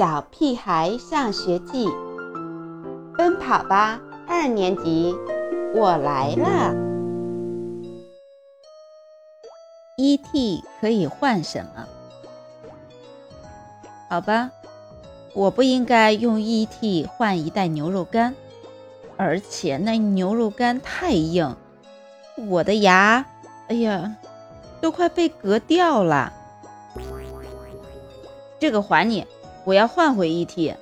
小屁孩上学记》，奔跑吧二年级，我来了。E.T. 可以换什么？好吧，我不应该用 E.T. 换一袋牛肉干，而且那牛肉干太硬，我的牙，哎呀，都快被割掉了。这个还你，我要换回 E.T。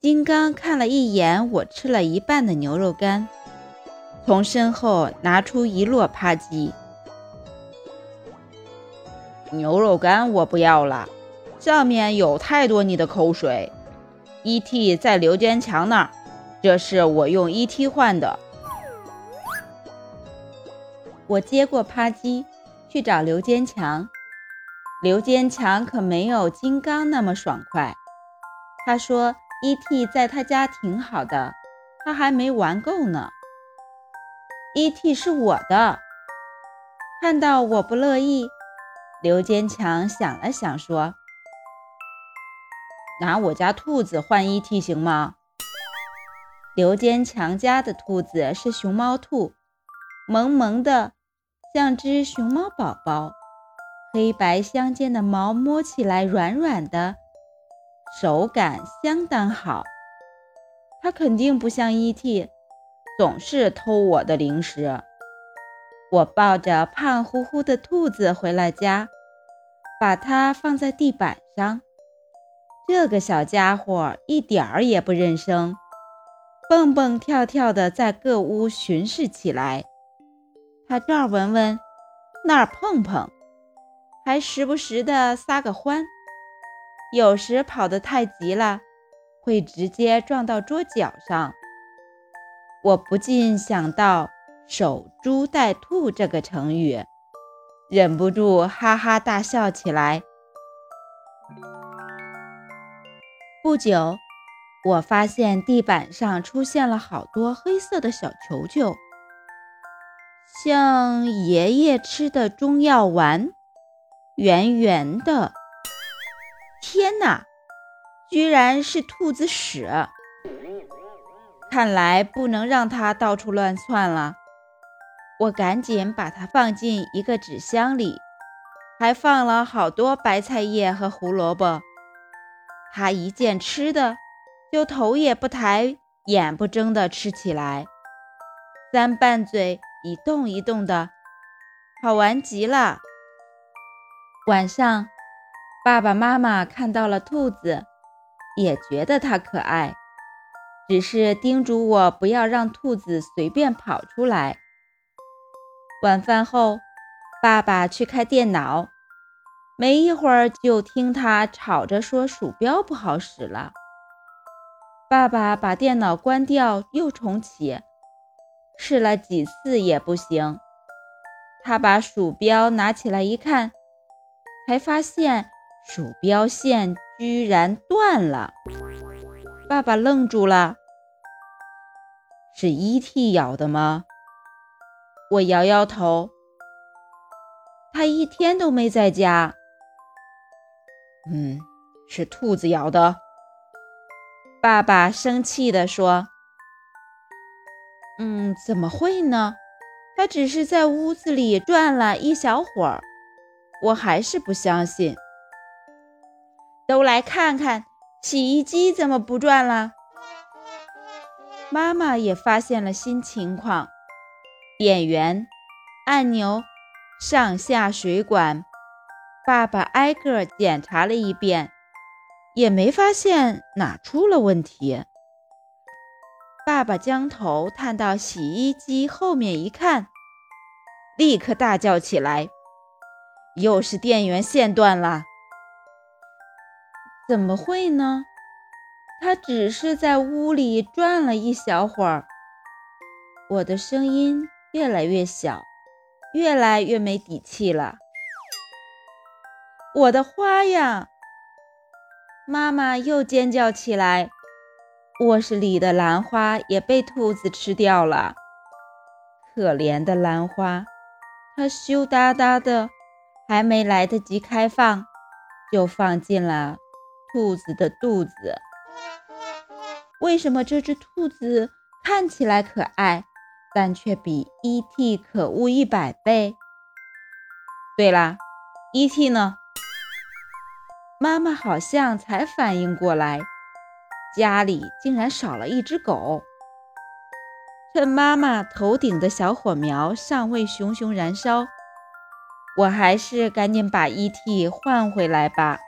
金刚看了一眼我吃了一半的牛肉干，从身后拿出一摞扒鸡。牛肉干我不要了，上面有太多你的口水。E.T 在刘坚强那儿，这是我用 E.T 换的。我接过扒鸡，去找刘坚强。刘坚强可没有金刚那么爽快。他说：“E.T. 在他家挺好的，他还没玩够呢。”E.T. 是我的。看到我不乐意，刘坚强想了想说：“拿我家兔子换 E.T. 行吗？”刘坚强家的兔子是熊猫兔，萌萌的，像只熊猫宝宝。黑白相间的毛摸起来软软的，手感相当好。它肯定不像 E.T，总是偷我的零食。我抱着胖乎乎的兔子回了家，把它放在地板上。这个小家伙一点儿也不认生，蹦蹦跳跳的在各屋巡视起来。它这儿闻闻，那儿碰碰。还时不时的撒个欢，有时跑得太急了，会直接撞到桌角上。我不禁想到“守株待兔”这个成语，忍不住哈哈大笑起来。不久，我发现地板上出现了好多黑色的小球球，像爷爷吃的中药丸。圆圆的，天哪，居然是兔子屎！看来不能让它到处乱窜了。我赶紧把它放进一个纸箱里，还放了好多白菜叶和胡萝卜。它一见吃的，就头也不抬，眼不睁地吃起来，三瓣嘴一动一动的，好玩极了。晚上，爸爸妈妈看到了兔子，也觉得它可爱，只是叮嘱我不要让兔子随便跑出来。晚饭后，爸爸去开电脑，没一会儿就听他吵着说鼠标不好使了。爸爸把电脑关掉又重启，试了几次也不行。他把鼠标拿起来一看。才发现鼠标线居然断了，爸爸愣住了。是 E.T. 咬的吗？我摇摇头。他一天都没在家。嗯，是兔子咬的。爸爸生气地说：“嗯，怎么会呢？他只是在屋子里转了一小会儿。”我还是不相信。都来看看，洗衣机怎么不转了？妈妈也发现了新情况：电源、按钮、上下水管。爸爸挨个检查了一遍，也没发现哪出了问题。爸爸将头探到洗衣机后面一看，立刻大叫起来。又是电源线断了？怎么会呢？他只是在屋里转了一小会儿。我的声音越来越小，越来越没底气了。我的花呀！妈妈又尖叫起来。卧室里的兰花也被兔子吃掉了。可怜的兰花，它羞答答的。还没来得及开放，就放进了兔子的肚子。为什么这只兔子看起来可爱，但却比 E.T. 可恶一百倍？对啦，E.T. 呢？妈妈好像才反应过来，家里竟然少了一只狗。趁妈妈头顶的小火苗尚未熊熊燃烧，我还是赶紧把 E.T. 换回来吧。